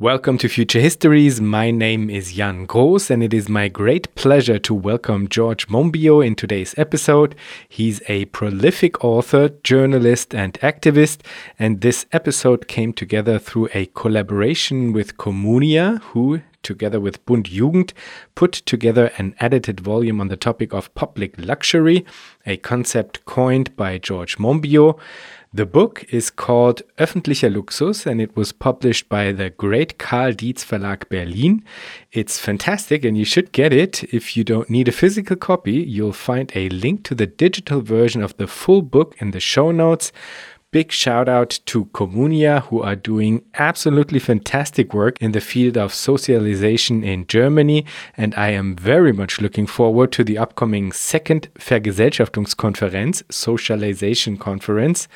Welcome to Future Histories. My name is Jan Groos, and it is my great pleasure to welcome George Monbiot in today's episode. He's a prolific author, journalist, and activist, and this episode came together through a collaboration with Communia, who, together with BUNDjugend, put together an edited volume on the topic of public luxury, a concept coined by George Monbiot. The book is called Öffentlicher Luxus and it was published by the great Karl Dietz Verlag Berlin. It's fantastic and you should get it. If you don't need a physical copy, you'll find a link to the digital version of the full book in the show notes. Big shout out to Communia, who are doing absolutely fantastic work in the field of socialization in Germany. And I am very much looking forward to the upcoming second Vergesellschaftungskonferenz, Socialization Conference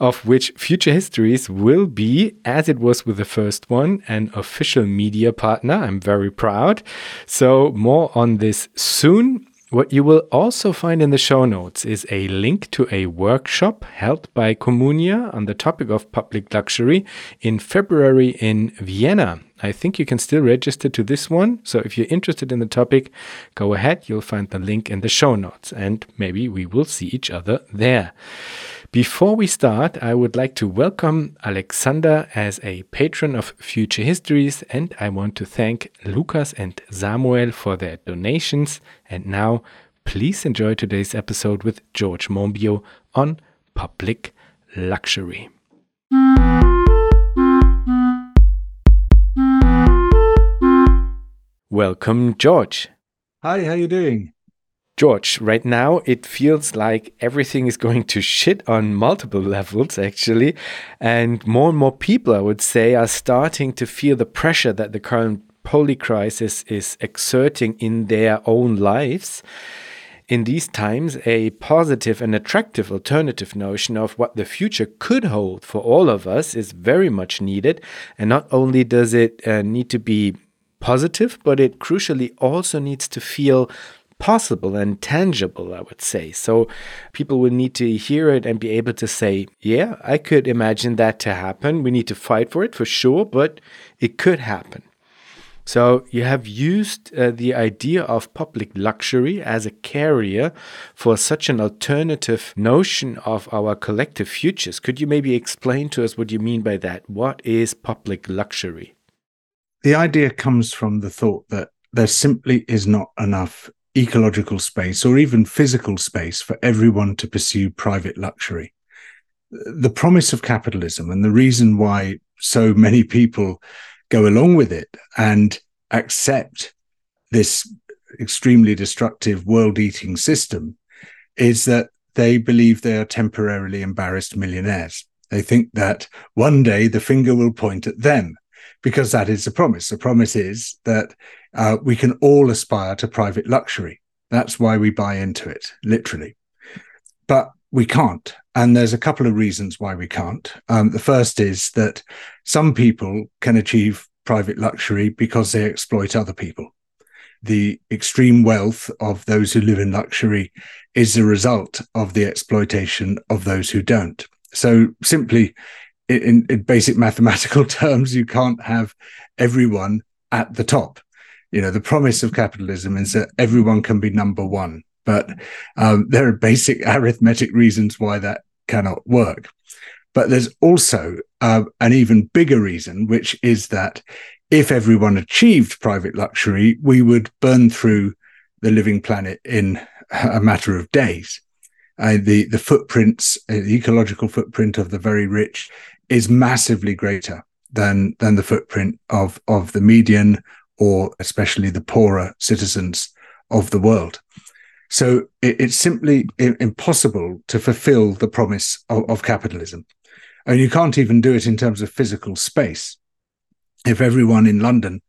of which Future Histories will be, as it was with the first one, an official media partner. I'm very proud. So, more on this soon. What you will also find in the show notes is a link to a workshop held by Communia on the topic of public luxury in February in Vienna. I think you can still register to this one. So if you're interested in the topic, go ahead. You'll find the link in the show notes and maybe we will see each other there. Before we start, I would like to welcome Alexander as a patron of Future Histories, and I want to thank Lucas and Samuel for their donations. And now, please enjoy today's episode with George Monbiot on public luxury. Welcome, George. Hi, how are you doing? George, right now it feels like everything is going to shit on multiple levels, actually. And more and more people, I would say, are starting to feel the pressure that the current poly crisis is exerting in their own lives. In these times, a positive and attractive alternative notion of what the future could hold for all of us is very much needed. And not only does it uh, need to be positive, but it crucially also needs to feel possible and tangible, I would say. So people will need to hear it and be able to say, yeah, I could imagine that to happen. We need to fight for it for sure, but it could happen. So you have used uh, the idea of public luxury as a carrier for such an alternative notion of our collective futures. Could you maybe explain to us what you mean by that? What is public luxury? The idea comes from the thought that there simply is not enough ecological space or even physical space for everyone to pursue private luxury. The promise of capitalism and the reason why so many people go along with it and accept this extremely destructive world eating system is that they believe they are temporarily embarrassed millionaires. They think that one day the finger will point at them because that is the promise. The promise is that uh, we can all aspire to private luxury. That's why we buy into it, literally. But we can't. And there's a couple of reasons why we can't. Um, the first is that some people can achieve private luxury because they exploit other people. The extreme wealth of those who live in luxury is the result of the exploitation of those who don't. So simply, in, in basic mathematical terms, you can't have everyone at the top. You know, the promise of capitalism is that everyone can be number one, but um, there are basic arithmetic reasons why that cannot work. But there's also uh, an even bigger reason, which is that if everyone achieved private luxury, we would burn through the living planet in a matter of days. Uh, the the footprints, uh, the ecological footprint of the very rich is massively greater than than the footprint of of the median or especially the poorer citizens of the world. So it, it's simply impossible to fulfill the promise of, of capitalism. And you can't even do it in terms of physical space. If everyone in London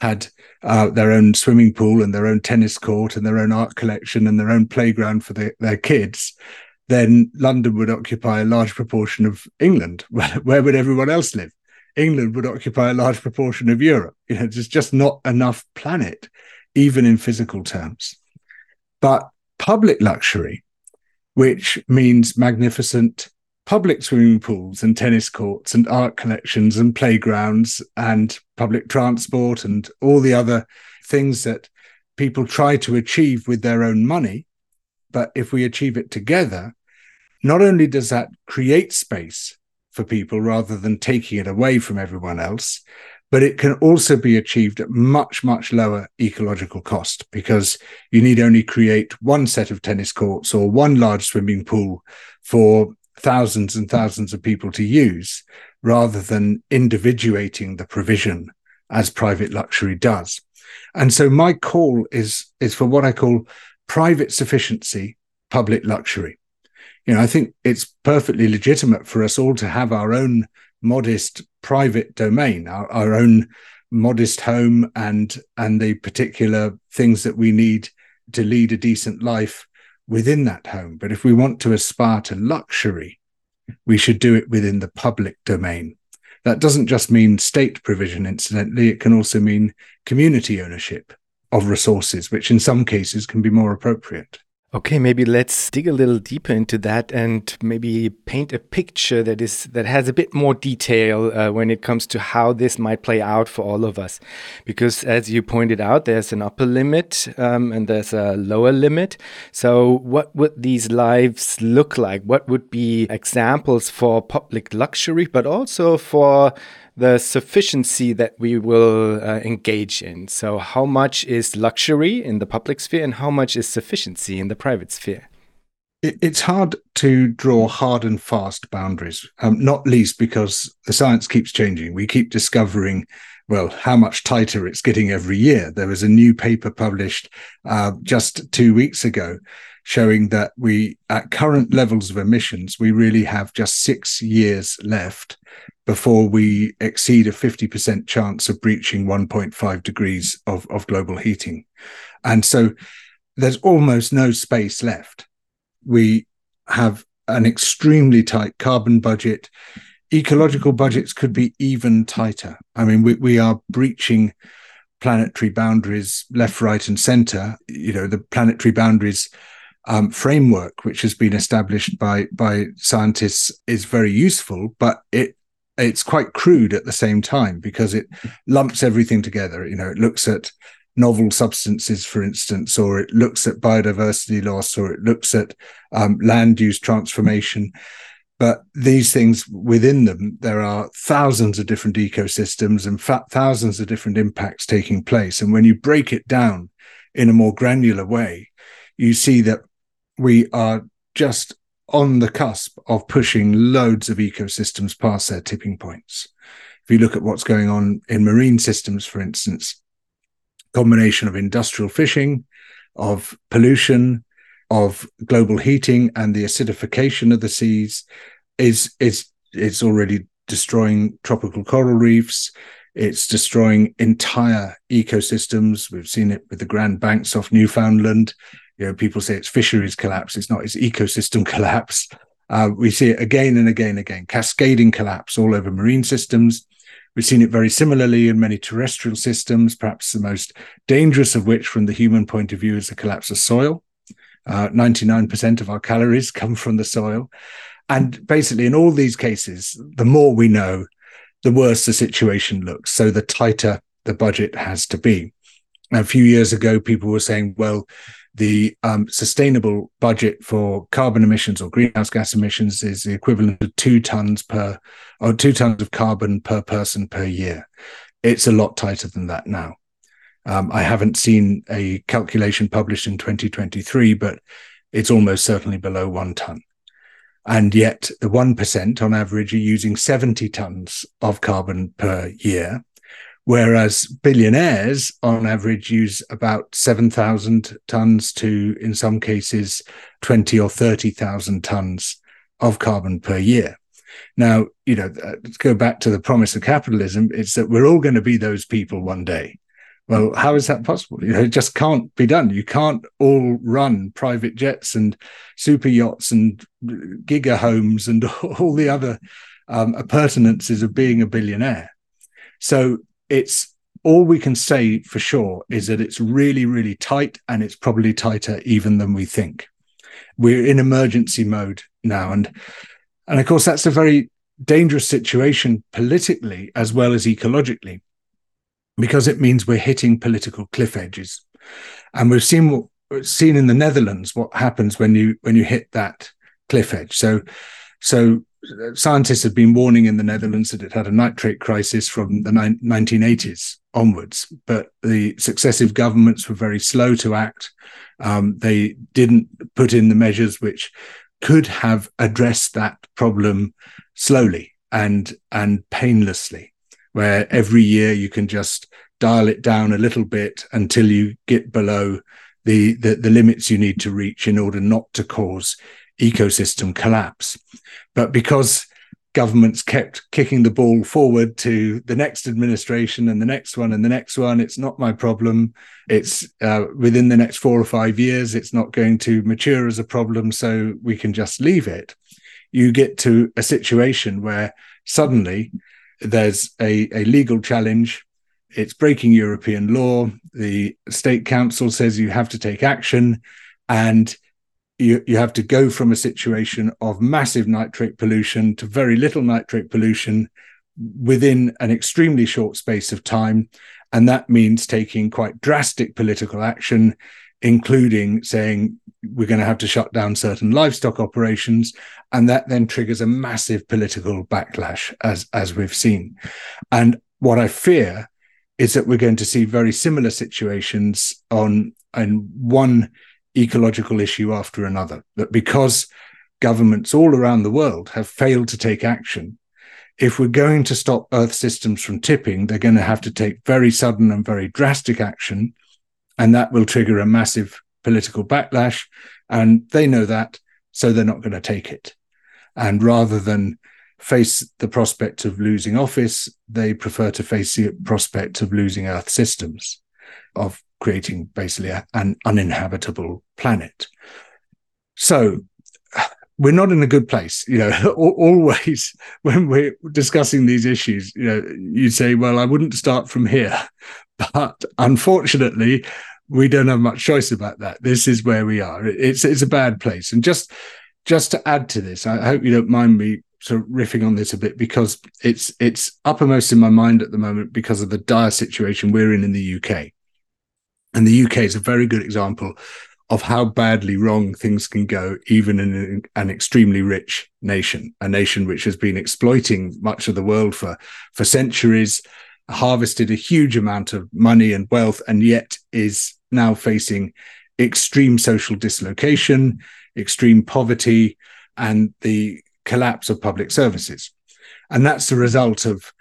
had uh, their own swimming pool and their own tennis court and their own art collection and their own playground for the, their kids, then London would occupy a large proportion of England. Where would everyone else live? England would occupy a large proportion of Europe. You know, there's just not enough planet, even in physical terms. But public luxury, which means magnificent public swimming pools and tennis courts and art collections and playgrounds and public transport and all the other things that people try to achieve with their own money. But if we achieve it together, not only does that create space for people rather than taking it away from everyone else, but it can also be achieved at much, much lower ecological cost because you need only create one set of tennis courts or one large swimming pool for thousands and thousands of people to use rather than individuating the provision as private luxury does. And so my call is, is for what I call private sufficiency, public luxury. You know, I think it's perfectly legitimate for us all to have our own modest private domain, our, our own modest home and and the particular things that we need to lead a decent life within that home. But if we want to aspire to luxury, we should do it within the public domain. That doesn't just mean state provision, incidentally, it can also mean community ownership of resources, which in some cases can be more appropriate. Okay, maybe let's dig a little deeper into that and maybe paint a picture that is that has a bit more detail uh, when it comes to how this might play out for all of us. Because as you pointed out, there's an upper limit um, and there's a lower limit. So, what would these lives look like? What would be examples for public luxury, but also for the sufficiency that we will uh, engage in. So, how much is luxury in the public sphere and how much is sufficiency in the private sphere? It's hard to draw hard and fast boundaries, um, not least because the science keeps changing. We keep discovering, well, how much tighter it's getting every year. There was a new paper published uh, just two weeks ago showing that we, at current levels of emissions, we really have just six years left before we exceed a 50% chance of breaching 1.5 degrees of, of global heating. And so there's almost no space left. We have an extremely tight carbon budget. Ecological budgets could be even tighter. I mean, we, we are breaching planetary boundaries left, right, and center. You know, the planetary boundaries um, framework, which has been established by by scientists, is very useful, but it it's quite crude at the same time because it lumps everything together. You know, it looks at novel substances, for instance, or it looks at biodiversity loss, or it looks at um, land use transformation. But these things within them, there are thousands of different ecosystems and fa- thousands of different impacts taking place. And when you break it down in a more granular way, you see that we are just on the cusp of pushing loads of ecosystems past their tipping points. If you look at what's going on in marine systems, for instance, combination of industrial fishing, of pollution, of global heating and the acidification of the seas is is it's already destroying tropical coral reefs. It's destroying entire ecosystems. We've seen it with the Grand Banks off Newfoundland you know, people say it's fisheries collapse. It's not, it's ecosystem collapse. Uh, we see it again and again and again, cascading collapse all over marine systems. We've seen it very similarly in many terrestrial systems, perhaps the most dangerous of which, from the human point of view, is the collapse of soil. Uh, 99% of our calories come from the soil. And basically, in all these cases, the more we know, the worse the situation looks. So the tighter the budget has to be. A few years ago, people were saying, well, the um, sustainable budget for carbon emissions or greenhouse gas emissions is the equivalent of two tons per or two tons of carbon per person per year. It's a lot tighter than that now. Um, I haven't seen a calculation published in 2023, but it's almost certainly below one ton. And yet, the 1% on average are using 70 tons of carbon per year whereas billionaires on average use about 7,000 tons to, in some cases, 20 or 30,000 tons of carbon per year. Now, you know, uh, let's go back to the promise of capitalism. It's that we're all going to be those people one day. Well, how is that possible? You know, it just can't be done. You can't all run private jets and super yachts and giga homes and all the other um, appurtenances of being a billionaire. So it's all we can say for sure is that it's really, really tight and it's probably tighter even than we think. We're in emergency mode now. And And of course, that's a very dangerous situation politically as well as ecologically, because it means we're hitting political cliff edges. And we've seen what seen in the Netherlands what happens when you when you hit that cliff edge. So so scientists have been warning in the Netherlands that it had a nitrate crisis from the 1980s onwards, but the successive governments were very slow to act. Um, they didn't put in the measures which could have addressed that problem slowly and and painlessly, where every year you can just dial it down a little bit until you get below the, the, the limits you need to reach in order not to cause ecosystem collapse. But because governments kept kicking the ball forward to the next administration and the next one and the next one. It's not my problem. It's uh, within the next four or five years, it's not going to mature as a problem. So we can just leave it. You get to a situation where suddenly there's a, a legal challenge. It's breaking European law. The state council says you have to take action. And you, you have to go from a situation of massive nitrate pollution to very little nitrate pollution within an extremely short space of time. And that means taking quite drastic political action, including saying we're going to have to shut down certain livestock operations. And that then triggers a massive political backlash, as, as we've seen. And what I fear is that we're going to see very similar situations on on one ecological issue after another. That because governments all around the world have failed to take action, if we're going to stop Earth systems from tipping, they're going to have to take very sudden and very drastic action. And that will trigger a massive political backlash. And they know that, so they're not going to take it. And rather than face the prospect of losing office, they prefer to face the prospect of losing Earth systems, of creating basically a, an uninhabitable planet. So we're not in a good place. You know, always when we're discussing these issues, you know, you say, well, I wouldn't start from here. But unfortunately, we don't have much choice about that. This is where we are. It's it's a bad place. And just just to add to this, I hope you don't mind me sort of riffing on this a bit because it's it's uppermost in my mind at the moment because of the dire situation we're in in the UK. And the UK is a very good example of how badly wrong things can go, even in an extremely rich nation, a nation which has been exploiting much of the world for, for centuries, harvested a huge amount of money and wealth, and yet is now facing extreme social dislocation, extreme poverty, and the collapse of public services. And that's the result of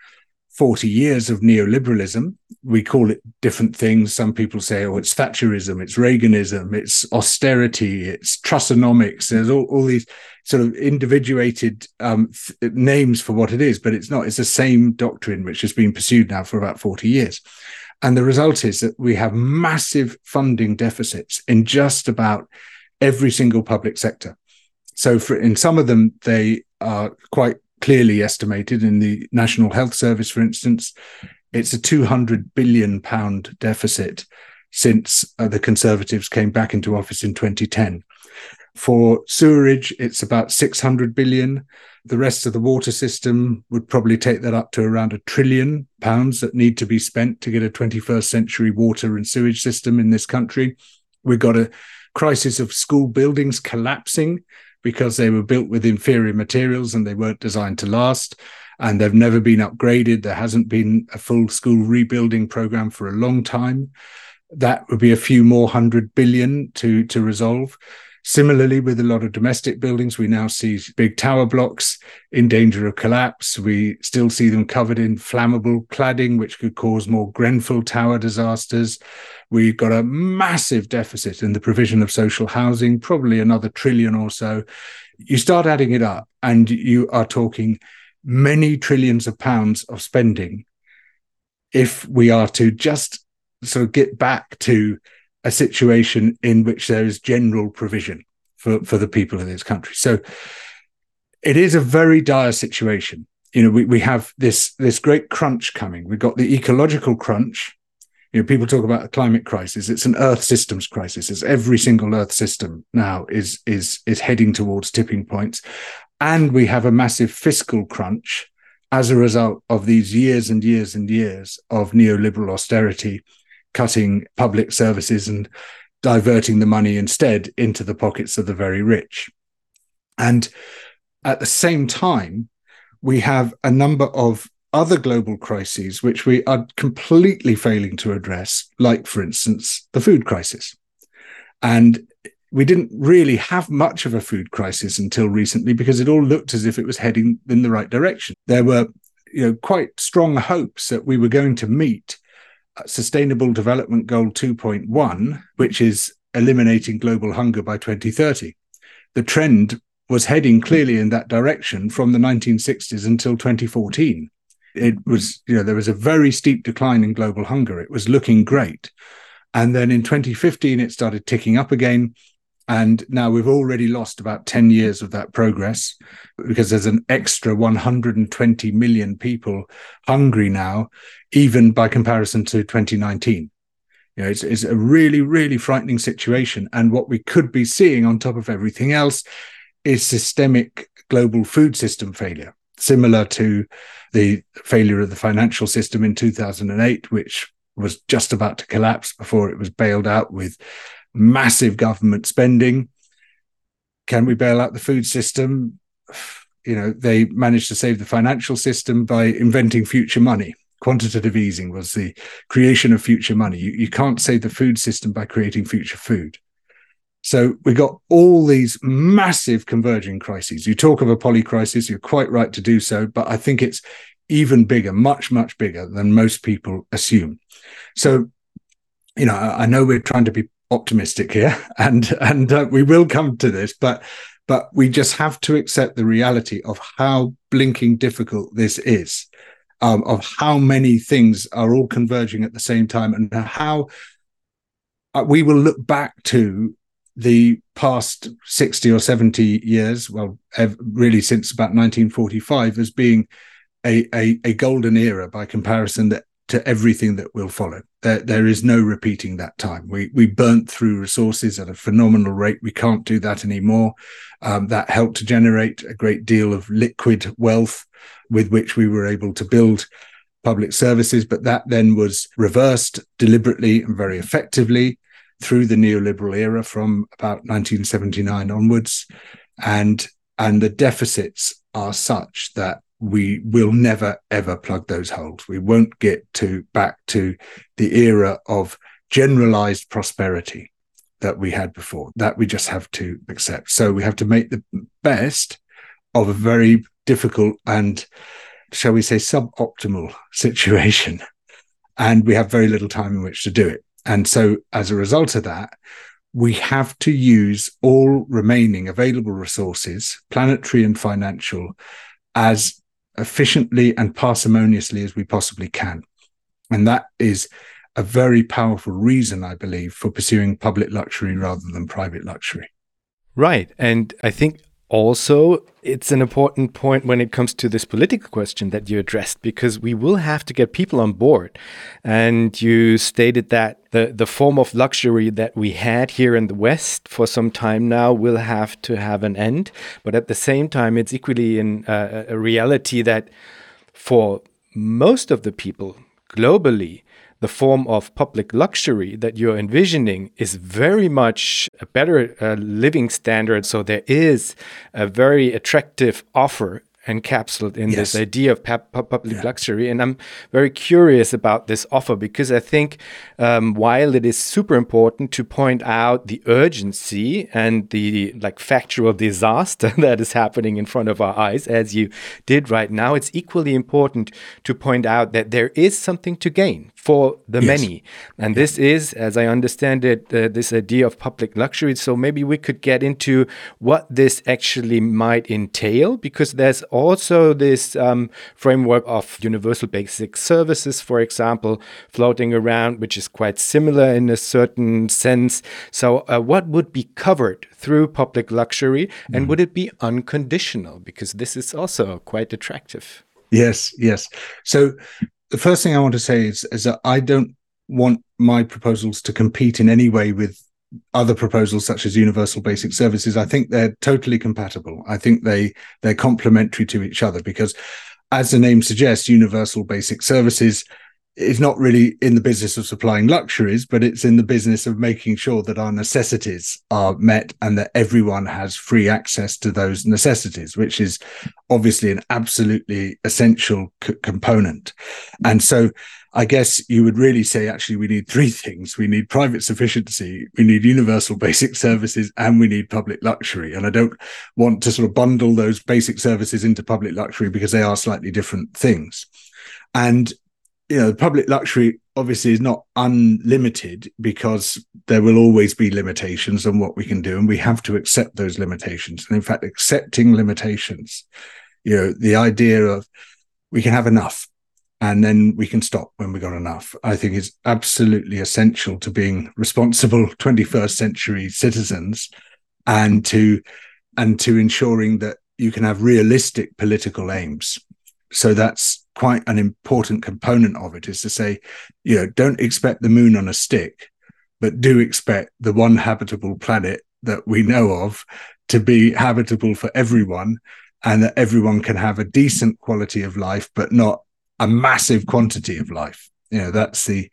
40 years of neoliberalism. We call it different things. Some people say, oh, it's Thatcherism, it's Reaganism, it's austerity, it's Trussonomics. There's all, all these sort of individuated um, th- names for what it is, but it's not. It's the same doctrine which has been pursued now for about 40 years. And the result is that we have massive funding deficits in just about every single public sector. So, for, in some of them, they are quite clearly estimated in the National Health Service, for instance, it's a 200 billion pound deficit since uh, the Conservatives came back into office in 2010. For sewerage, it's about 600 billion. The rest of the water system would probably take that up to around a trillion pounds that need to be spent to get a 21st century water and sewage system in this country. We've got a crisis of school buildings collapsing because they were built with inferior materials and they weren't designed to last and they've never been upgraded. There hasn't been a full school rebuilding program for a long time. That would be a few more hundred billion to, to resolve. Similarly, with a lot of domestic buildings, we now see big tower blocks in danger of collapse. We still see them covered in flammable cladding, which could cause more Grenfell Tower disasters. We've got a massive deficit in the provision of social housing, probably another trillion or so. You start adding it up, and you are talking many trillions of pounds of spending if we are to just sort of get back to a situation in which there is general provision for, for the people of this country. So it is a very dire situation. You know, we, we have this this great crunch coming. We've got the ecological crunch. You know, people talk about a climate crisis. It's an Earth systems crisis. It's every single Earth system now is is is heading towards tipping points. and we have a massive fiscal crunch as a result of these years and years and years of neoliberal austerity, cutting public services and diverting the money instead into the pockets of the very rich. And at the same time, we have a number of other global crises which we are completely failing to address, like, for instance, the food crisis. And we didn't really have much of a food crisis until recently because it all looked as if it was heading in the right direction. There were you know, quite strong hopes that we were going to meet Sustainable Development Goal 2.1, which is eliminating global hunger by 2030. The trend was heading clearly in that direction from the 1960s until 2014. It was, you know, there was a very steep decline in global hunger. It was looking great. And then in 2015, it started ticking up again. And now we've already lost about 10 years of that progress because there's an extra 120 million people hungry now, even by comparison to 2019. You know, it's, it's a really, really frightening situation. And what we could be seeing on top of everything else is systemic global food system failure, similar to the failure of the financial system in 2008, which was just about to collapse before it was bailed out with massive government spending. Can we bail out the food system? You know, they managed to save the financial system by inventing future money. Quantitative easing was the creation of future money. You, you can't save the food system by creating future food. So we got all these massive converging crises. You talk of a poly crisis, you're quite right to do so, but I think it's even bigger, much, much bigger than most people assume. So, you know, I know we're trying to be optimistic here, and and uh, we will come to this, but but we just have to accept the reality of how blinking difficult this is, um, of how many things are all converging at the same time, and how uh, we will look back to the past 60 or 70 years, well, really since about 1945, as being a, a, a golden era by comparison that to everything that will follow. There, there is no repeating that time. We we burnt through resources at a phenomenal rate. We can't do that anymore. Um, that helped to generate a great deal of liquid wealth with which we were able to build public services. But that then was reversed deliberately and very effectively through the neoliberal era from about 1979 onwards, and and the deficits are such that we will never ever plug those holes. We won't get to back to the era of generalized prosperity that we had before. That we just have to accept. So we have to make the best of a very difficult and shall we say suboptimal situation. And we have very little time in which to do it. And so as a result of that, we have to use all remaining available resources, planetary and financial, as efficiently and parsimoniously as we possibly can. And that is a very powerful reason, I believe, for pursuing public luxury rather than private luxury. Right. And I think also it's an important point when it comes to this political question that you addressed because we will have to get people on board. And you stated that the the form of luxury that we had here in the west for some time now will have to have an end. But at the same time it's equally in uh, a reality that for most of the people globally the form of public luxury that you're envisioning is very much a better uh, living standard. So there is a very attractive offer encapsulated in yes. this idea of public yeah. luxury. And I'm very curious about this offer because I think um, while it is super important to point out the urgency and the like factual disaster that is happening in front of our eyes, as you did right now, it's equally important to point out that there is something to gain for the yes. many. And yeah. this is, as I understand it, uh, this idea of public luxury. So maybe we could get into what this actually might entail because there's also this um, framework of universal basic services, for example, floating around, which is quite similar in a certain sense. So, uh, what would be covered through public luxury, and mm. would it be unconditional? Because this is also quite attractive. Yes, yes. So, the first thing I want to say is, is that I don't want my proposals to compete in any way with other proposals such as universal basic services, I think they're totally compatible. I think they they're complementary to each other because, as the name suggests, universal basic services is not really in the business of supplying luxuries, but it's in the business of making sure that our necessities are met and that everyone has free access to those necessities, which is obviously an absolutely essential c- component. And so I guess you would really say actually we need three things. We need private sufficiency, we need universal basic services, and we need public luxury. And I don't want to sort of bundle those basic services into public luxury because they are slightly different things. And you know, public luxury obviously is not unlimited because there will always be limitations on what we can do, and we have to accept those limitations. And in fact, accepting limitations, you know, the idea of we can have enough and then we can stop when we got enough, I think is absolutely essential to being responsible 21st century citizens and to and to ensuring that you can have realistic political aims. So that's quite an important component of it is to say, you know, don't expect the moon on a stick, but do expect the one habitable planet that we know of to be habitable for everyone and that everyone can have a decent quality of life, but not a massive quantity of life. You know, that's the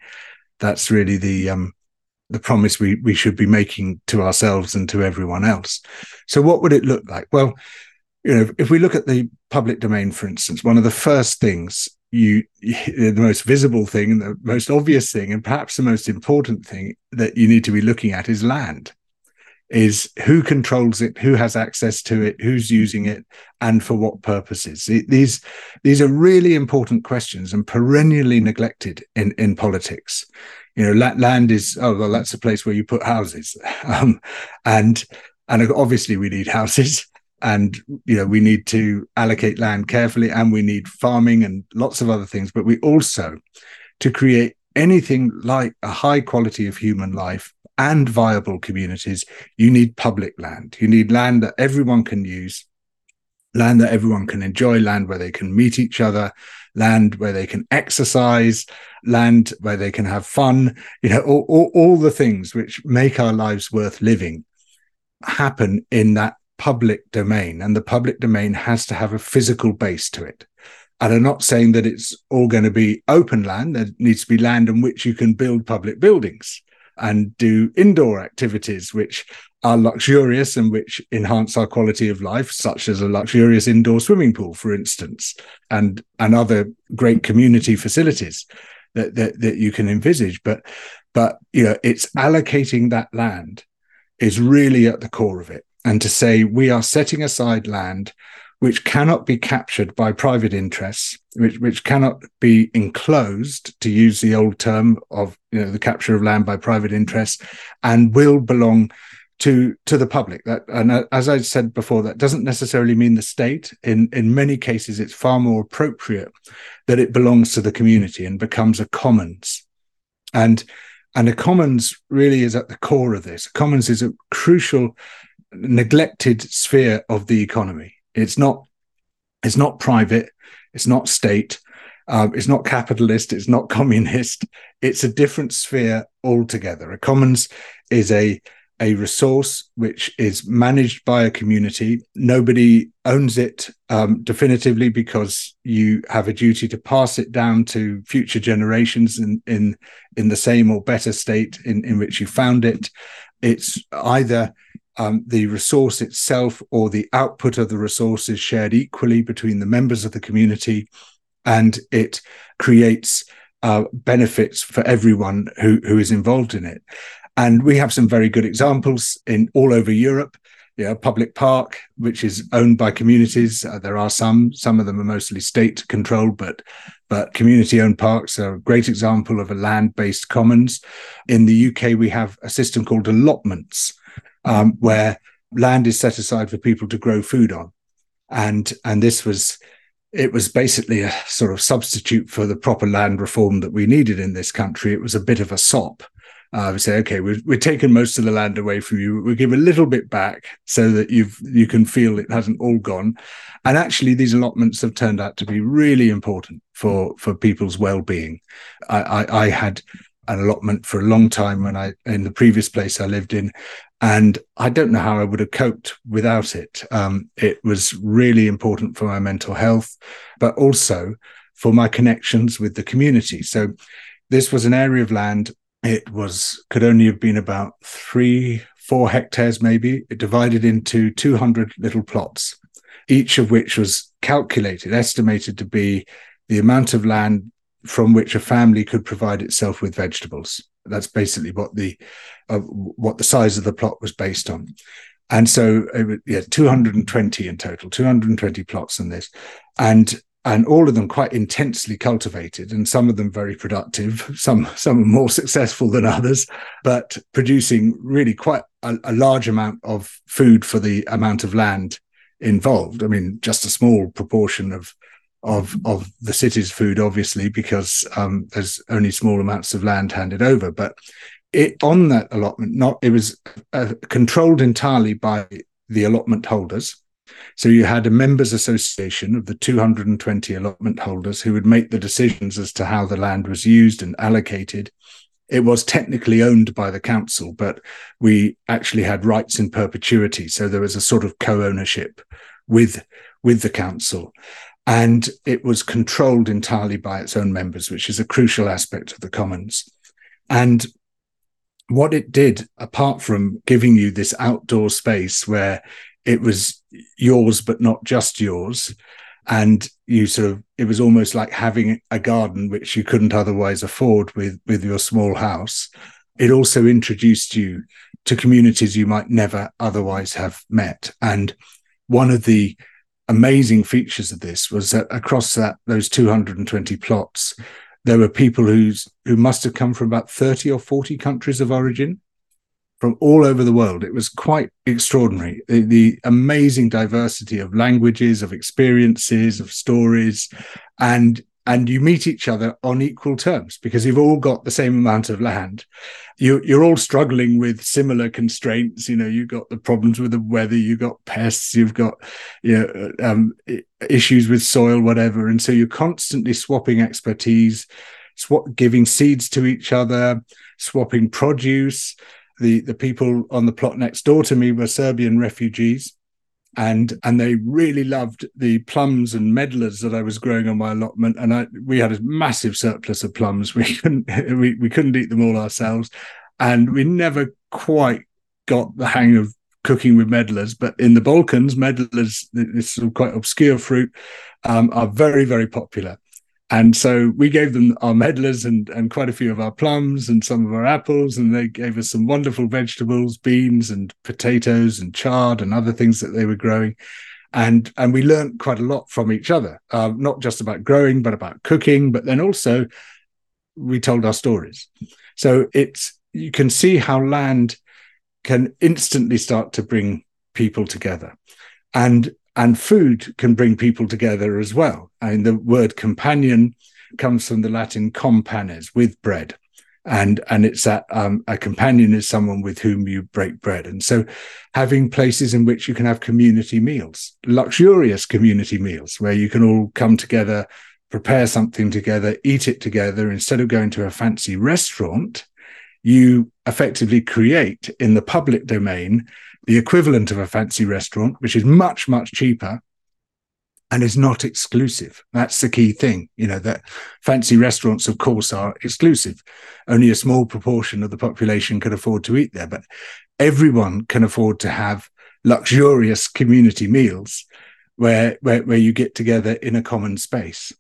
that's really the um the promise we we should be making to ourselves and to everyone else. So what would it look like? Well, you know, if we look at the public domain, for instance, one of the first things you, the most visible thing, the most obvious thing, and perhaps the most important thing that you need to be looking at is land. Is who controls it, who has access to it, who's using it, and for what purposes? These these are really important questions and perennially neglected in in politics. You know, land is oh well, that's a place where you put houses, um, and and obviously we need houses and you know we need to allocate land carefully and we need farming and lots of other things but we also to create anything like a high quality of human life and viable communities you need public land. You need land that everyone can use land that everyone can enjoy land where they can meet each other land where they can exercise land where they can have fun you know all, all, all the things which make our lives worth living happen in that public domain, and the public domain has to have a physical base to it. And I'm not saying that it's all going to be open land. There needs to be land on which you can build public buildings and do indoor activities which are luxurious and which enhance our quality of life, such as a luxurious indoor swimming pool, for instance, and and other great community facilities that that, that you can envisage. But but you know, it's allocating that land is really at the core of it and to say we are setting aside land which cannot be captured by private interests, which, which cannot be enclosed, to use the old term of you know, the capture of land by private interests, and will belong to to the public. That and uh, as I said before, that doesn't necessarily mean the state. In in many cases, it's far more appropriate that it belongs to the community and becomes a commons. And and a commons really is at the core of this. A commons is a crucial neglected sphere of the economy. It's not it's not private, it's not state, um, it's not capitalist, it's not communist. It's a different sphere altogether. A commons is a a resource which is managed by a community. Nobody owns it um, definitively because you have a duty to pass it down to future generations in in in the same or better state in in which you found it. It's either um, the resource itself or the output of the resource is shared equally between the members of the community, and it creates uh, benefits for everyone who, who is involved in it. And we have some very good examples in all over Europe. Yeah, public park, which is owned by communities. Uh, there are some. Some of them are mostly state controlled, but but community-owned parks are a great example of a land-based commons. In the UK, we have a system called allotments, um, where land is set aside for people to grow food on, and and this was it was basically a sort of substitute for the proper land reform that we needed in this country. It was a bit of a sop. Uh, we say, okay, we've, we've taken most of the land away from you. We'll give a little bit back so that you've you can feel it hasn't all gone. And actually, these allotments have turned out to be really important for for people's well being. I, I, I had an allotment for a long time when I in the previous place I lived in, and I don't know how I would have coped without it. Um, it was really important for my mental health, but also for my connections with the community. So this was an area of land. It was could only have been about three, four hectares, maybe. It divided into 200 little plots, each of which was calculated, estimated to be the amount of land from which a family could provide itself with vegetables. That's basically what the uh, what the size of the plot was based on. And so, it, yeah, 220 in total, 220 plots in this, and and all of them quite intensely cultivated, and some of them very productive. Some some more successful than others, but producing really quite a, a large amount of food for the amount of land involved. I mean, just a small proportion of of of the city's food, obviously, because um, there's only small amounts of land handed over. But it on that allotment, not it was uh, controlled entirely by the allotment holders. So you had a members association of the 220 allotment holders who would make the decisions as to how the land was used and allocated. It was technically owned by the council, but we actually had rights in perpetuity. So there was a sort of co-ownership with with the council and it was controlled entirely by its own members, which is a crucial aspect of the Commons. And what it did, apart from giving you this outdoor space where it was yours, but not just yours, and you sort of it was almost like having a garden which you couldn't otherwise afford with with your small house it also introduced you to communities you might never otherwise have met and one of the amazing features of this was that across that those 220 plots, there were people who's who must have come from about 30 or 40 countries of origin from all over the world. It was quite extraordinary. The, the, amazing diversity of languages, of experiences, of stories, and and you meet each other on equal terms because you've all got the same amount of land. You, you're all struggling with similar constraints. You know, you've got the problems with the weather, you've got pests, you've got you know, um, issues with soil, whatever. And so you're constantly swapping expertise, giving seeds to each other, swapping produce. The, the people on the plot next door to me were Serbian refugees and and they really loved the plums and medlars that I was growing on my allotment. And I we had a massive surplus of plums. We couldn't we, we couldn't eat them all ourselves, and we never quite got the hang of cooking with medlars. But in the Balkans, medlars, this of quite obscure fruit, um, are very very popular. And so we gave them our medlars and, and quite a few of our plums and some of our apples, and they gave us some wonderful vegetables, beans and potatoes and chard and other things that they were growing. And, and we learned quite a lot from each other, uh, not just about growing, but about cooking, but then also we told our stories. So it's, you can see how land can instantly start to bring people together. And and food can bring people together as well. I mean, the word companion comes from the Latin companes, with bread. And, and it's that um, a companion is someone with whom you break bread. And so having places in which you can have community meals, luxurious community meals where you can all come together, prepare something together, eat it together instead of going to a fancy restaurant, you effectively create in the public domain the equivalent of a fancy restaurant, which is much, much cheaper and is not exclusive. That's the key thing. You know, that fancy restaurants, of course, are exclusive. Only a small proportion of the population can afford to eat there, but everyone can afford to have luxurious community meals where, where, where you get together in a common space.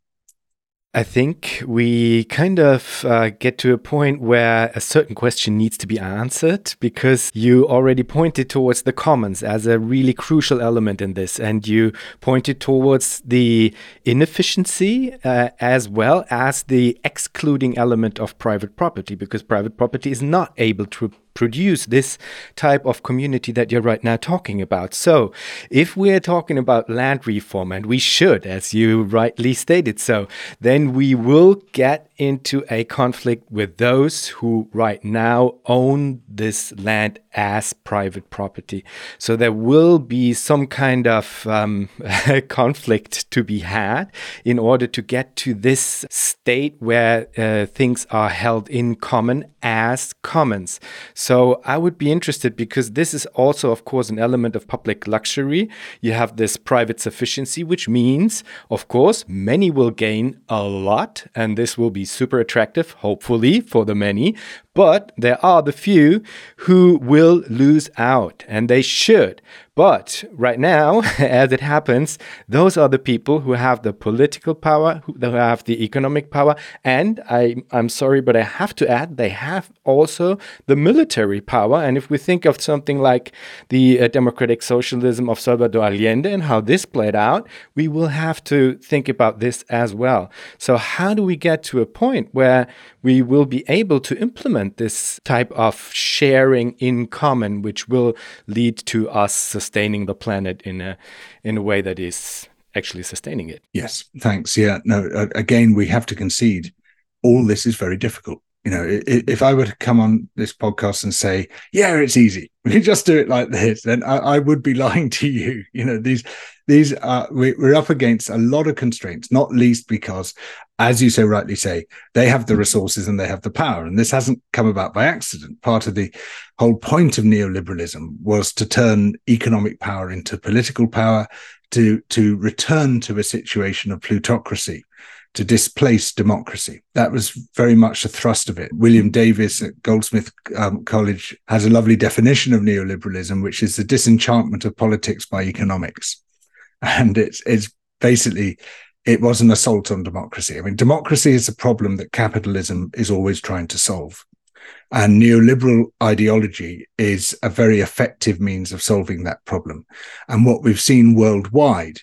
I think we kind of uh, get to a point where a certain question needs to be answered because you already pointed towards the commons as a really crucial element in this, and you pointed towards the inefficiency uh, as well as the excluding element of private property because private property is not able to produce this type of community that you're right now talking about. So, if we're talking about land reform, and we should, as you rightly stated so, then we will get into a conflict with those who right now own this land as private property. So there will be some kind of um, conflict to be had in order to get to this state where uh, things are held in common as commons. So I would be interested because this is also, of course, an element of public luxury. You have this private sufficiency, which means, of course, many will gain a lot, and this will be super attractive, hopefully, for the many. But there are the few who will lose out, and they should. But right now, as it happens, those are the people who have the political power, who have the economic power, and I, I'm sorry, but I have to add, they have also the military power. And if we think of something like the uh, democratic socialism of Salvador Allende and how this played out, we will have to think about this as well. So, how do we get to a point where we will be able to implement this type of sharing in common, which will lead to us sustaining the planet in a in a way that is actually sustaining it. Yes, thanks. Yeah, no. Again, we have to concede. All this is very difficult. You know, if I were to come on this podcast and say, "Yeah, it's easy," we just do it like this, then I, I would be lying to you. You know, these these are we're up against a lot of constraints, not least because, as you so rightly say, they have the resources and they have the power, and this hasn't come about by accident. Part of the whole point of neoliberalism was to turn economic power into political power, to to return to a situation of plutocracy to displace democracy. That was very much the thrust of it. William Davies at Goldsmith um, College has a lovely definition of neoliberalism, which is the disenchantment of politics by economics and it's it's basically it was an assault on democracy. I mean, democracy is a problem that capitalism is always trying to solve. And neoliberal ideology is a very effective means of solving that problem. And what we've seen worldwide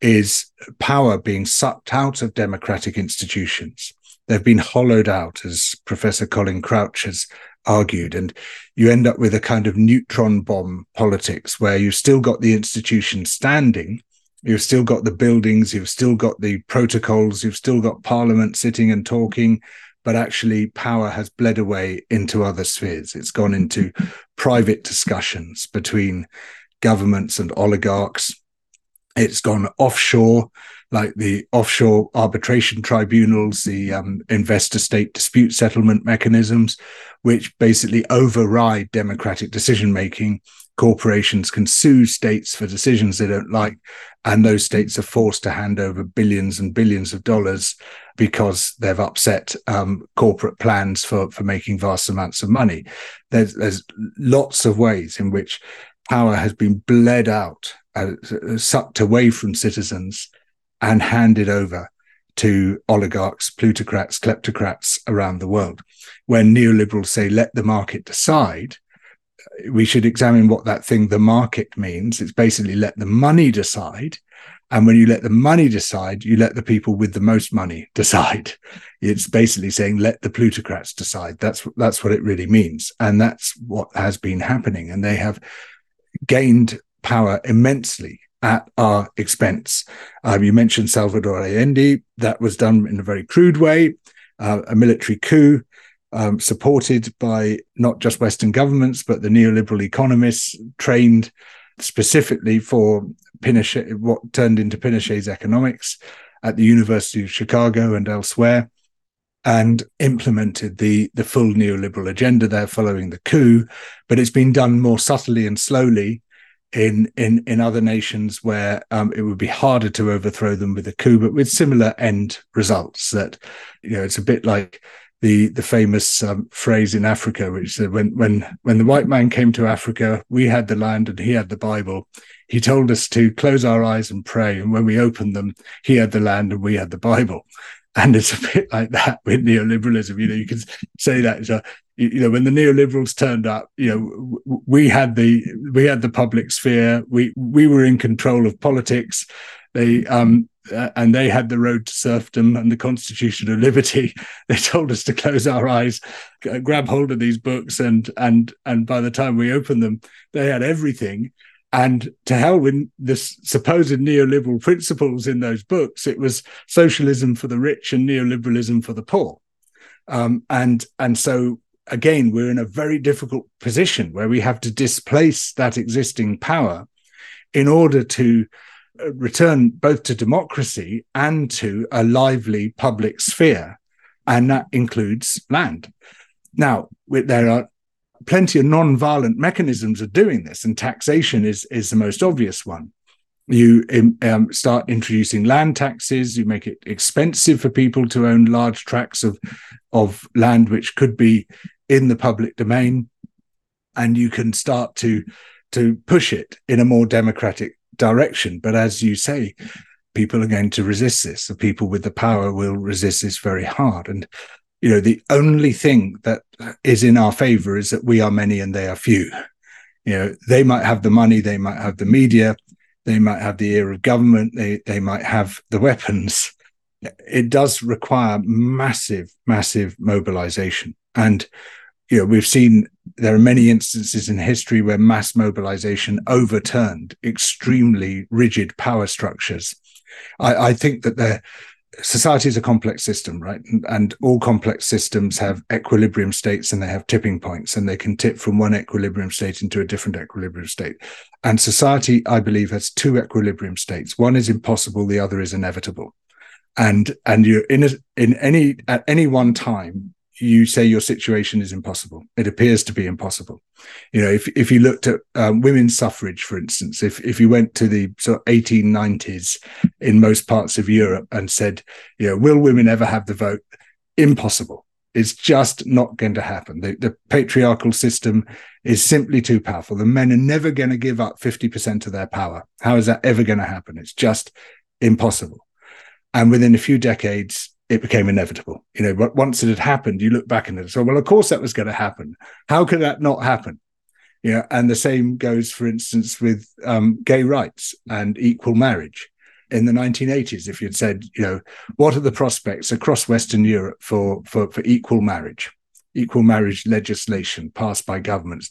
is power being sucked out of democratic institutions. They've been hollowed out, as Professor Colin Crouch has argued. And you end up with a kind of neutron bomb politics where you've still got the institution standing, You've still got the buildings, you've still got the protocols, you've still got Parliament sitting and talking, but actually power has bled away into other spheres. It's gone into private discussions between governments and oligarchs. It's gone offshore, like the offshore arbitration tribunals, the um, investor state dispute settlement mechanisms, which basically override democratic decision making corporations can sue states for decisions they don't like, and those states are forced to hand over billions and billions of dollars because they've upset um, corporate plans for for making vast amounts of money. There's there's lots of ways in which power has been bled out, uh, sucked away from citizens, and handed over to oligarchs, plutocrats, kleptocrats around the world. When neoliberals say, let the market decide, we should examine what that thing, the market, means. It's basically let the money decide. And when you let the money decide, you let the people with the most money decide. It's basically saying let the plutocrats decide. That's that's what it really means, and that's what has been happening. And they have gained power immensely at our expense. Um, you mentioned Salvador Allende. That was done in a very crude way, uh, a military coup um, supported by not just Western governments, but the neoliberal economists trained specifically for Pinochet, what turned into Pinochet's economics at the University of Chicago and elsewhere, and implemented the, the full neoliberal agenda there following the coup. But it's been done more subtly and slowly in in in other nations where um, it would be harder to overthrow them with a coup, but with similar end results. That you know, it's a bit like the the famous um, phrase in Africa, which said, "When when when the white man came to Africa, we had the land and he had the Bible. He told us to close our eyes and pray, and when we opened them, he had the land and we had the Bible." And it's a bit like that with neoliberalism. You know, you can say that. So, you know, when the neoliberals turned up, you know, we had the we had the public sphere. We we were in control of politics. They um uh, and they had the road to serfdom and the Constitution of Liberty. They told us to close our eyes, grab hold of these books, and and and by the time we opened them, they had everything. And to hell with the supposed neoliberal principles in those books, it was socialism for the rich and neoliberalism for the poor. Um, and and so again, we're in a very difficult position where we have to displace that existing power in order to return both to democracy and to a lively public sphere. And that includes land. Now, there are plenty of non-violent mechanisms of doing this, and taxation is, is the most obvious one. You um, start introducing land taxes. You make it expensive for people to own large tracts of of land, which could be in the public domain, and you can start to to push it in a more democratic direction. But as you say, people are going to resist this. The people with the power will resist this very hard. And you know, the only thing that is in our favor is that we are many and they are few. You know, they might have the money, they might have the media, they might have the ear of government, they they might have the weapons. It does require massive, massive mobilization. And you know, we've seen there are many instances in history where mass mobilization overturned extremely rigid power structures. I, I think that there society is a complex system, right? And, and, all complex systems have equilibrium states and they have tipping points, and they can tip from one equilibrium state into a different equilibrium state. And society, I believe, has two equilibrium states. One is impossible, the other is inevitable. And and you're in a, in any at any one time, you say your situation is impossible. It appears to be impossible. You know, if if you looked at um, women's suffrage, for instance, if if you went to the sort of 1890s in most parts of Europe and said, you know, will women ever have the vote? Impossible. It's just not going to happen. The, the patriarchal system is simply too powerful. The men are never going to give up 50% of their power. How is that ever going to happen? It's just impossible. And within a few decades, it became inevitable. You know, but once it had happened, you look back and so well, of course that was going to happen. How could that not happen? You know, and the same goes, for instance, with um, gay rights and equal marriage in the 1980s. If you'd said, you know, what are the prospects across Western Europe for for, for equal marriage, equal marriage legislation passed by governments?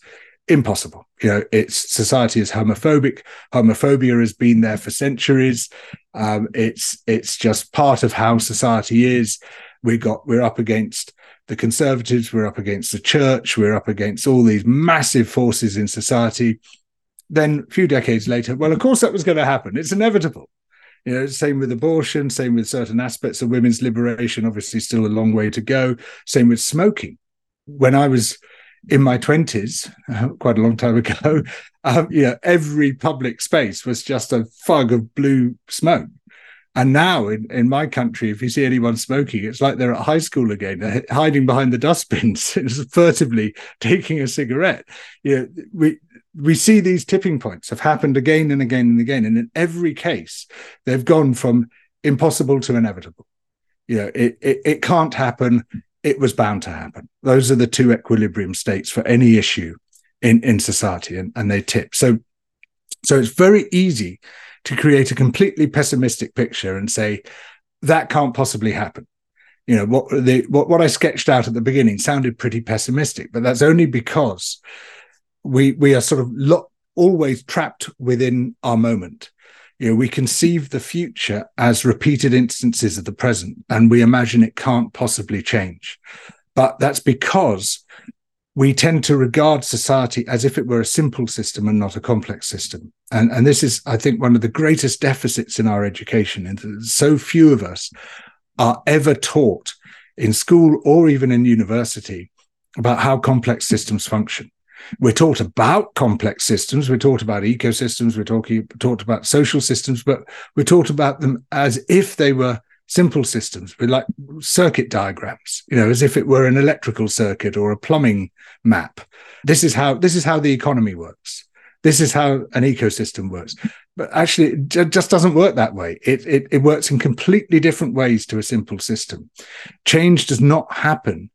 Impossible. You know, it's society is homophobic. Homophobia has been there for centuries. Um, it's it's just part of how society is. We got we're up against the conservatives. We're up against the church. We're up against all these massive forces in society. Then a few decades later, well, of course that was going to happen. It's inevitable. You know, same with abortion, same with certain aspects of women's liberation. Obviously, still a long way to go. Same with smoking. When I was in my 20s, uh, quite a long time ago, um, every public space was just a fog of blue smoke. And now in, in my country, if you see anyone smoking, it's like they're at high school again, they're hiding behind the dustbins, furtively taking a cigarette. You know, we we see these tipping points have happened again and again and again. And in every case, they've gone from impossible to inevitable. You know, it, it, it can't happen it was bound to happen. Those are the two equilibrium states for any issue in, in society, and, and they tip. So, so it's very easy to create a completely pessimistic picture and say that can't possibly happen. You know what the what, what I sketched out at the beginning sounded pretty pessimistic, but that's only because we we are sort of lo- always trapped within our moment you know, we conceive the future as repeated instances of the present, and we imagine it can't possibly change. But that's because we tend to regard society as if it were a simple system and not a complex system. And, and this is, I think, one of the greatest deficits in our education. And so few of us are ever taught in school or even in university about how complex systems function. We're taught about complex systems, we're taught about ecosystems, we're talking taught about social systems, but we're taught about them as if they were simple systems with like circuit diagrams, you know, as if it were an electrical circuit or a plumbing map. This is how this is how the economy works. This is how an ecosystem works. But actually, it just doesn't work that way. It, it, it works in completely different ways to a simple system. Change does not happen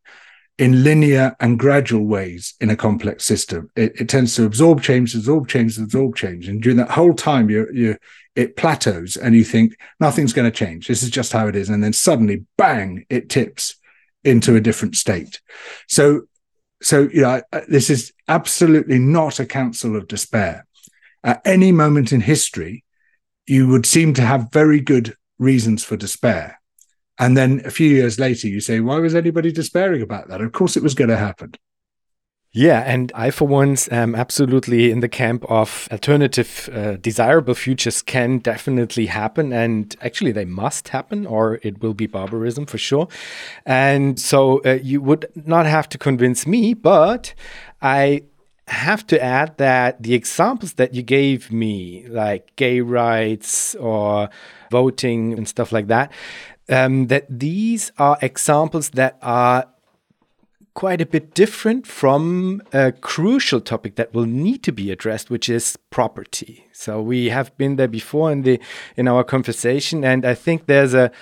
in linear and gradual ways in a complex system. It, it, tends to absorb change, absorb change, absorb change. And during that whole time, you you it plateaus and you think nothing's going to change. This is just how it is. And then suddenly, bang, it tips into a different state. So, so you know, this is absolutely not a counsel of despair. At any moment in history, you would seem to have very good reasons for despair And then a few years later, you say, why was anybody despairing about that? Of course, it was going to happen. Yeah, and I, for once, am absolutely in the camp of alternative, uh, desirable futures can definitely happen. And actually, they must happen, or it will be barbarism for sure. And so uh, you would not have to convince me, but I have to add that the examples that you gave me, like gay rights or voting and stuff like that, um, that these are examples that are quite a bit different from a crucial topic that will need to be addressed, which is property. So we have been there before in the in our conversation, and I think there's a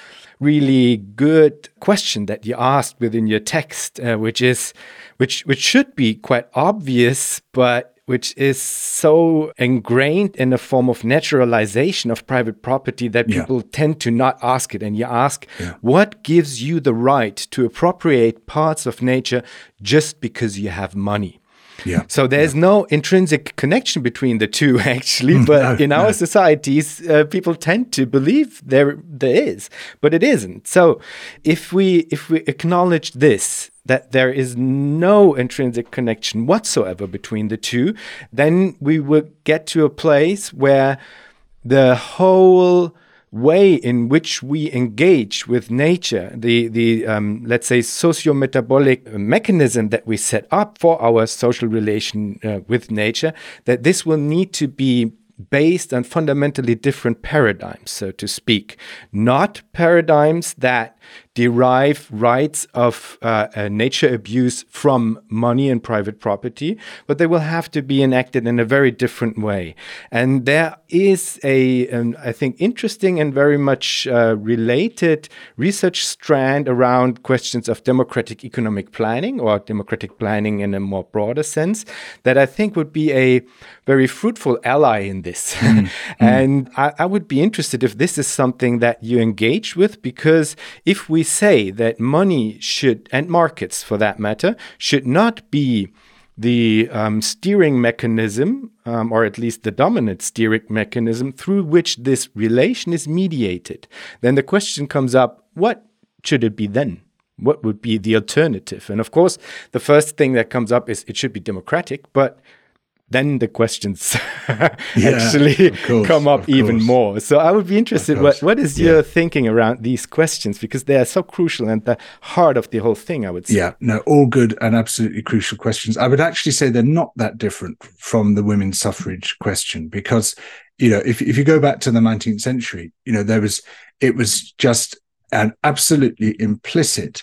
really good question that you asked within your text, uh, which is which which should be quite obvious, but which is so ingrained in a form of naturalization of private property that people yeah. tend to not ask it. And you ask, yeah. what gives you the right to appropriate parts of nature just because you have money? Yeah. So there's yeah. no intrinsic connection between the two, actually. Mm, but no, in our no. societies, uh, people tend to believe there there is, but it isn't. So if we if we acknowledge this, that there is no intrinsic connection whatsoever between the two, then we will get to a place where the whole way in which we engage with nature, the the um, let's say socio-metabolic mechanism that we set up for our social relation uh, with nature, that this will need to be based on fundamentally different paradigms, so to speak, not paradigms that derive rights of uh, uh, nature abuse from money and private property, but they will have to be enacted in a very different way. And there is a, an, I think, interesting and very much uh, related research strand around questions of democratic economic planning or democratic planning in a more broader sense that I think would be a very fruitful ally in this. Mm. and I, I would be interested if this is something that you engage with, because if we say that money should, and markets for that matter, should not be the um, steering mechanism, um, or at least the dominant steering mechanism through which this relation is mediated, then the question comes up what should it be then? What would be the alternative? And of course, the first thing that comes up is it should be democratic, but then the questions actually course, come up even more. So I would be interested. What what is yeah. your thinking around these questions because they are so crucial and the heart of the whole thing? I would say. Yeah, no, all good and absolutely crucial questions. I would actually say they're not that different from the women's suffrage question because you know if if you go back to the 19th century, you know there was it was just an absolutely implicit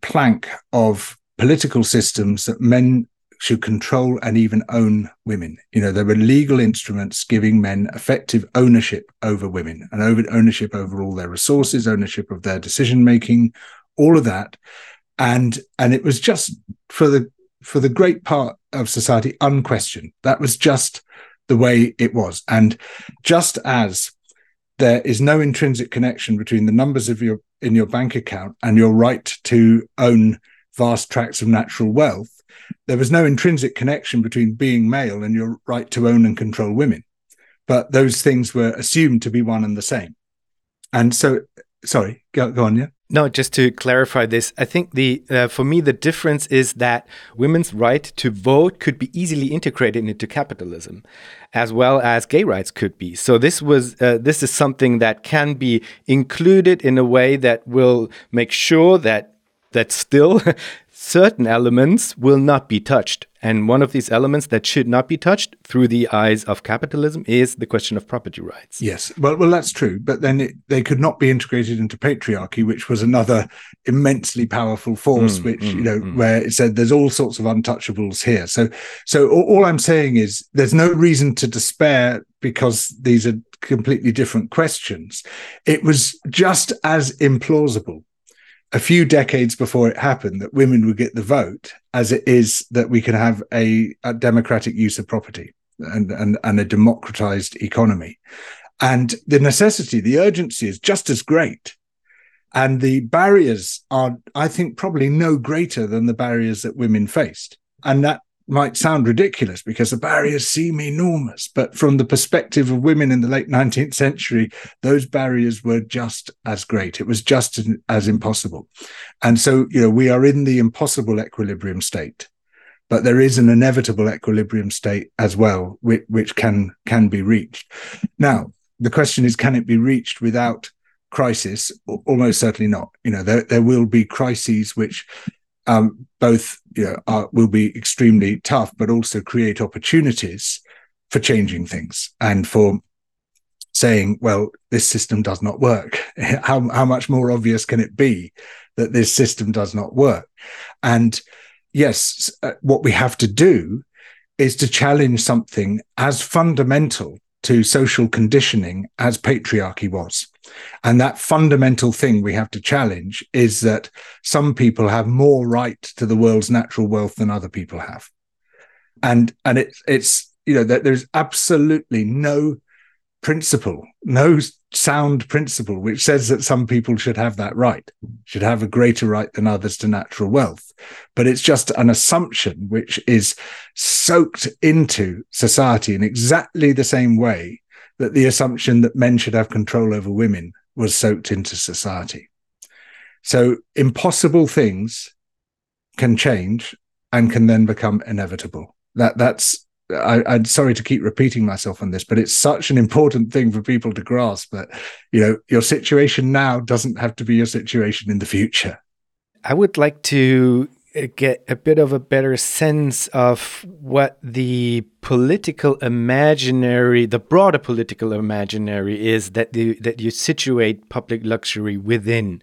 plank of political systems that men should control and even own women. You know, there were legal instruments giving men effective ownership over women and over ownership over all their resources, ownership of their decision making, all of that. And and it was just for the for the great part of society unquestioned. That was just the way it was. And just as there is no intrinsic connection between the numbers of your in your bank account and your right to own vast tracts of natural wealth, there was no intrinsic connection between being male and your right to own and control women. But those things were assumed to be one and the same. And so, sorry, go, go on, yeah. No, just to clarify this, I think the uh, for me the difference is that women's right to vote could be easily integrated into capitalism, as well as gay rights could be. So this was uh, this is something that can be included in a way that will make sure that that still certain elements will not be touched. And one of these elements that should not be touched through the eyes of capitalism is the question of property rights. Yes, well, well, that's true. But then it, they could not be integrated into patriarchy, which was another immensely powerful force, mm, which mm, you know, mm. where it said there's all sorts of untouchables here. So, so all, all I'm saying is there's no reason to despair because these are completely different questions. It was just as implausible a few decades before it happened that women would get the vote as it is that we can have a, a democratic use of property and, and, and a democratized economy. And the necessity, the urgency is just as great. And the barriers are, I think, probably no greater than the barriers that women faced. And that might sound ridiculous because the barriers seem enormous. But from the perspective of women in the late 19th century, those barriers were just as great. It was just as impossible. And so, you know, we are in the impossible equilibrium state. But there is an inevitable equilibrium state as well, which, which can can be reached. Now, the question is, can it be reached without crisis? Almost certainly not. You know, there, there will be crises which um, both you know, are, will be extremely tough, but also create opportunities for changing things and for saying, well, this system does not work. how, how much more obvious can it be that this system does not work? And yes, uh, what we have to do is to challenge something as fundamental to social conditioning as patriarchy was. And that fundamental thing we have to challenge is that some people have more right to the world's natural wealth than other people have. And and it, it's you know that there's absolutely no principle, no sound principle which says that some people should have that right, should have a greater right than others to natural wealth. But it's just an assumption which is soaked into society in exactly the same way that the assumption that men should have control over women was soaked into society. So impossible things can change and can then become inevitable. That that's I, am sorry to keep repeating myself on this, but it's such an important thing for people to grasp that, you know, your situation now doesn't have to be your situation in the future. I would like to get a bit of a better sense of what the political imaginary, the broader political imaginary is that you, that you situate public luxury within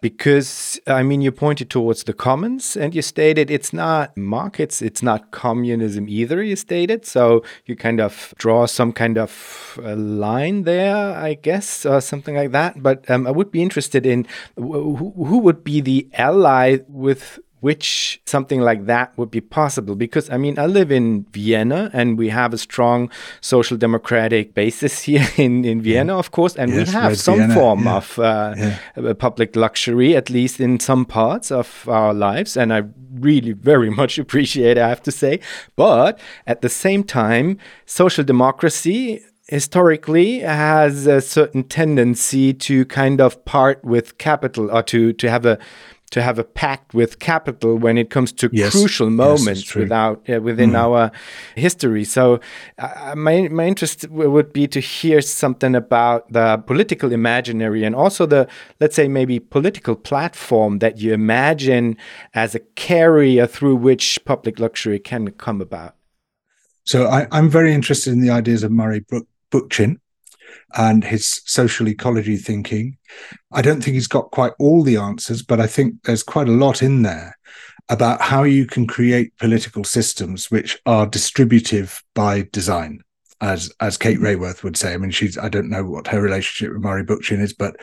because I mean, you pointed towards the commons and you stated it's not markets, it's not communism either, you stated. So you kind of draw some kind of line there, I guess, or something like that. But um, I would be interested in who would be the ally with which something like that would be possible. Because, I mean, I live in Vienna and we have a strong social democratic basis here in, in Vienna, of course, and yes, we have some Vienna. form yeah. of uh, yeah. public luxury, at least in some parts of our lives. And I really very much appreciate I have to say. But at the same time, social democracy historically has a certain tendency to kind of part with capital or to to have a to have a pact with capital when it comes to yes. crucial moments yes, without uh, within mm. our history. So, uh, my my interest would be to hear something about the political imaginary and also the let's say maybe political platform that you imagine as a carrier through which public luxury can come about. So, I, am very interested in the ideas of Murray Bookchin and his social ecology thinking. I don't think he's got quite all the answers, but I think there's quite a lot in there about how you can create political systems which are distributive by design. As as Kate Raworth would say, I mean, she's I don't know what her relationship with Murray Bookchin is, but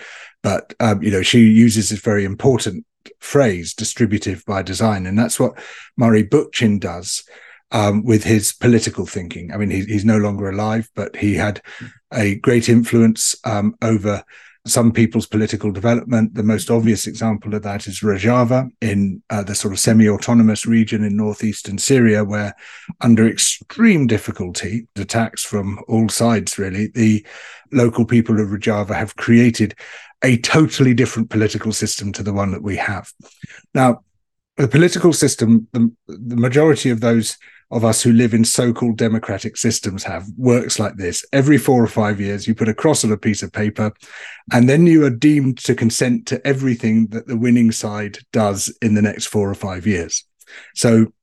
but um, you know she uses this very important phrase, distributive by design, and that's what Murray Bookchin does um, with his political thinking. I mean, he, he's no longer alive, but he had a great influence um, over some people's political development. The most obvious example of that is Rojava in uh, the sort of semi autonomous region in northeastern Syria, where, under extreme difficulty, attacks from all sides, really, the local people of Rojava have created a totally different political system to the one that we have. Now, the political system, the, the majority of those of us who live in so-called democratic systems have works like this. Every four or five years, you put a cross on a piece of paper, and then you are deemed to consent to everything that the winning side does in the next four or five years. So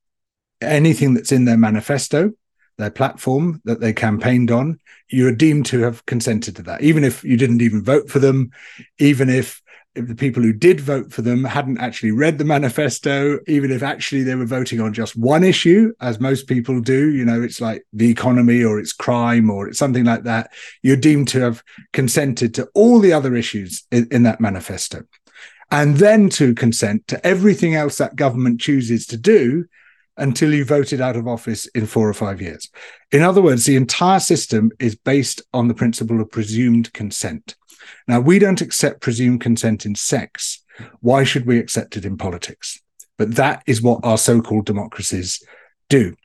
anything that's in their manifesto, their platform that they campaigned on, you are deemed to have consented to that, even if you didn't even vote for them, even if if the people who did vote for them hadn't actually read the manifesto, even if actually they were voting on just one issue, as most people do, you know, it's like the economy or it's crime or it's something like that, you're deemed to have consented to all the other issues in, in that manifesto. And then to consent to everything else that government chooses to do until you voted out of office in four or five years. In other words, the entire system is based on the principle of presumed consent. Now, we don't accept presumed consent in sex. Why should we accept it in politics? But that is what our so called democracies do.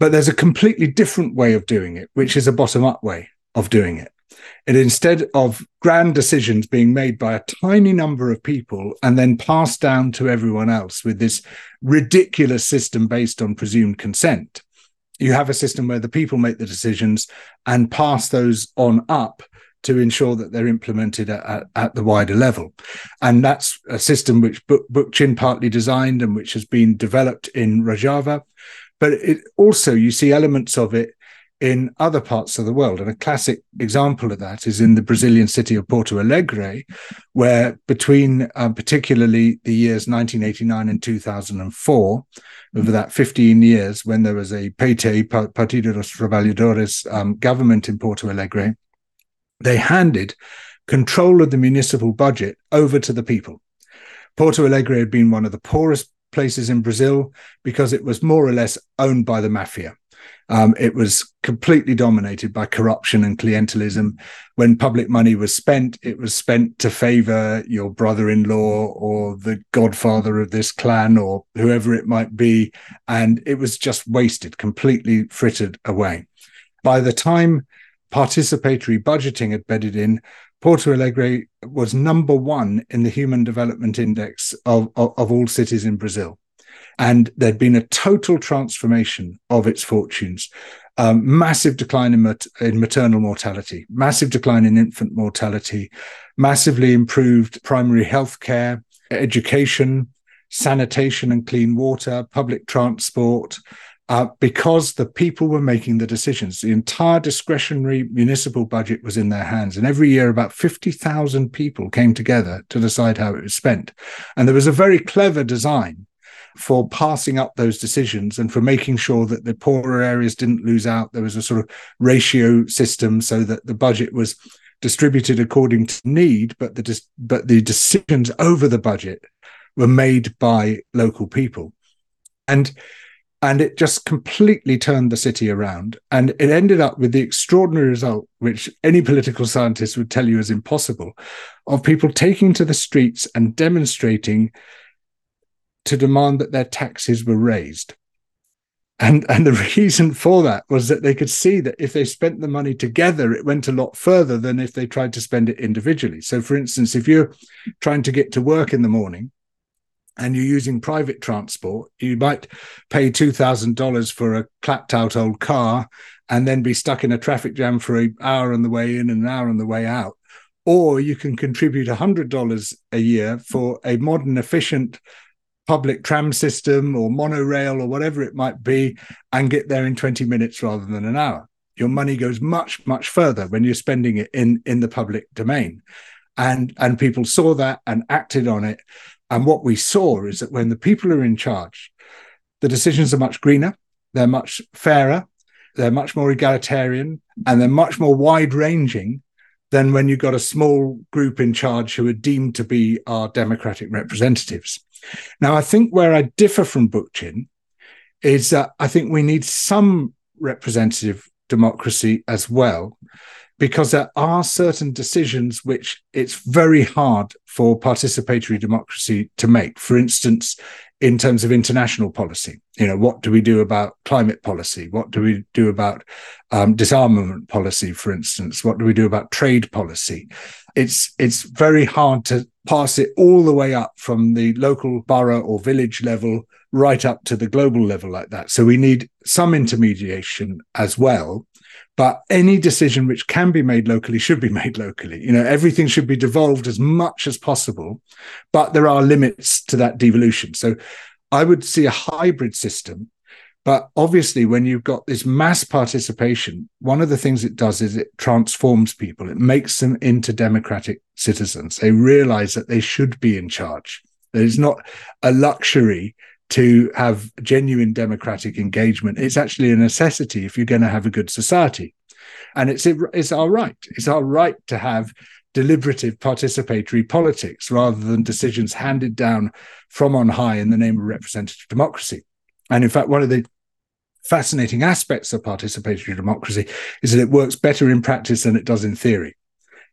But there's a completely different way of doing it, which is a bottom up way of doing it. And instead of grand decisions being made by a tiny number of people and then passed down to everyone else with this ridiculous system based on presumed consent, you have a system where the people make the decisions and pass those on up to ensure that they're implemented at, at, at, the wider level. And that's a system which Bookchin partly designed and which has been developed in Rojava. But it also, you see elements of it in other parts of the world. And a classic example of that is in the Brazilian city of Porto Alegre, where between uh, particularly the years 1989 and 2004, over that 15 years, when there was a PT, Partido dos Trabalhadores um, government in Porto Alegre, they handed control of the municipal budget over to the people. Porto Alegre had been one of the poorest places in Brazil because it was more or less owned by the mafia. Um, it was completely dominated by corruption and clientelism. When public money was spent, it was spent to favor your brother in law or the godfather of this clan or whoever it might be. And it was just wasted, completely frittered away. By the time participatory budgeting had bedded in, Porto Alegre was number one in the Human Development Index of, of, of all cities in Brazil. And there'd been a total transformation of its fortunes. Um, massive decline in, mat- in maternal mortality, massive decline in infant mortality, massively improved primary health care, education, sanitation and clean water, public transport, uh, because the people were making the decisions. The entire discretionary municipal budget was in their hands. And every year, about 50,000 people came together to decide how it was spent. And there was a very clever design for passing up those decisions and for making sure that the poorer areas didn't lose out. There was a sort of ratio system so that the budget was distributed according to need, but the but the decisions over the budget were made by local people, and and it just completely turned the city around. And it ended up with the extraordinary result, which any political scientist would tell you is impossible, of people taking to the streets and demonstrating to demand that their taxes were raised. And, and the reason for that was that they could see that if they spent the money together, it went a lot further than if they tried to spend it individually. So, for instance, if you're trying to get to work in the morning and you're using private transport, you might pay $2,000 for a clapped out old car and then be stuck in a traffic jam for an hour on the way in and an hour on the way out. Or you can contribute $100 a year for a modern, efficient public tram system or monorail or whatever it might be and get there in 20 minutes rather than an hour. Your money goes much much further when you're spending it in in the public domain. And and people saw that and acted on it and what we saw is that when the people are in charge the decisions are much greener they're much fairer they're much more egalitarian and they're much more wide ranging than when you've got a small group in charge who are deemed to be our democratic representatives. Now, I think where I differ from Bookchin is that I think we need some representative democracy as well, because there are certain decisions which it's very hard for participatory democracy to make. For instance, in terms of international policy, you know, what do we do about climate policy? What do we do about um, disarmament policy, for instance? What do we do about trade policy? It's it's very hard to pass it all the way up from the local borough or village level right up to the global level like that. So we need some intermediation as well. But any decision which can be made locally should be made locally. You know, everything should be devolved as much as possible, but there are limits to that devolution. So I would see a hybrid system but obviously, when you've got this mass participation, one of the things it does is it transforms people. It makes them into democratic citizens. They realize that they should be in charge. That it's not a luxury to have genuine democratic engagement. It's actually a necessity if you're going to have a good society. And it's, it's our right. It's our right to have deliberative participatory politics rather than decisions handed down from on high in the name of representative democracy. And in fact, one of the fascinating aspects of participatory democracy is that it works better in practice than it does in theory.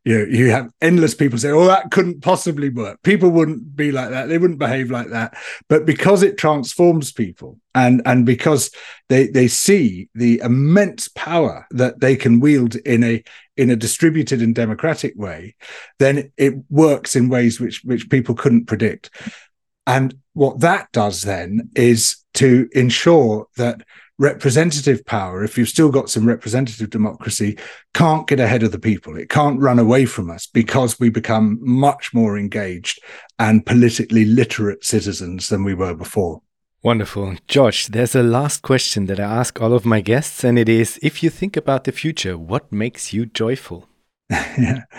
You know, you have endless people say, "Oh, that couldn't possibly work." People wouldn't be like that; they wouldn't behave like that. But because it transforms people, and and because they they see the immense power that they can wield in a in a distributed and democratic way, then it works in ways which which people couldn't predict. And what that does then is to ensure that representative power, if you've still got some representative democracy, can't get ahead of the people. It can't run away from us because we become much more engaged and politically literate citizens than we were before. Wonderful. George, there's a last question that I ask all of my guests, and it is if you think about the future, what makes you joyful? yeah.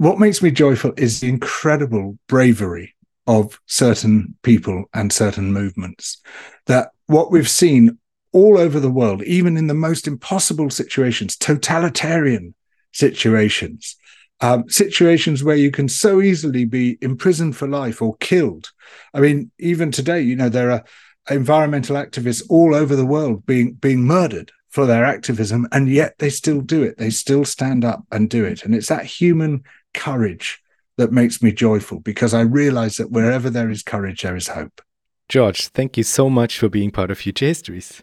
What makes me joyful is the incredible bravery of certain people and certain movements. That what we've seen all over the world, even in the most impossible situations, totalitarian situations, um, situations where you can so easily be imprisoned for life or killed. I mean, even today, you know, there are environmental activists all over the world being being murdered for their activism, and yet they still do it. They still stand up and do it, and it's that human courage that makes me joyful because I realize that wherever there is courage, there is hope. George, thank you so much for being part of Future Histories.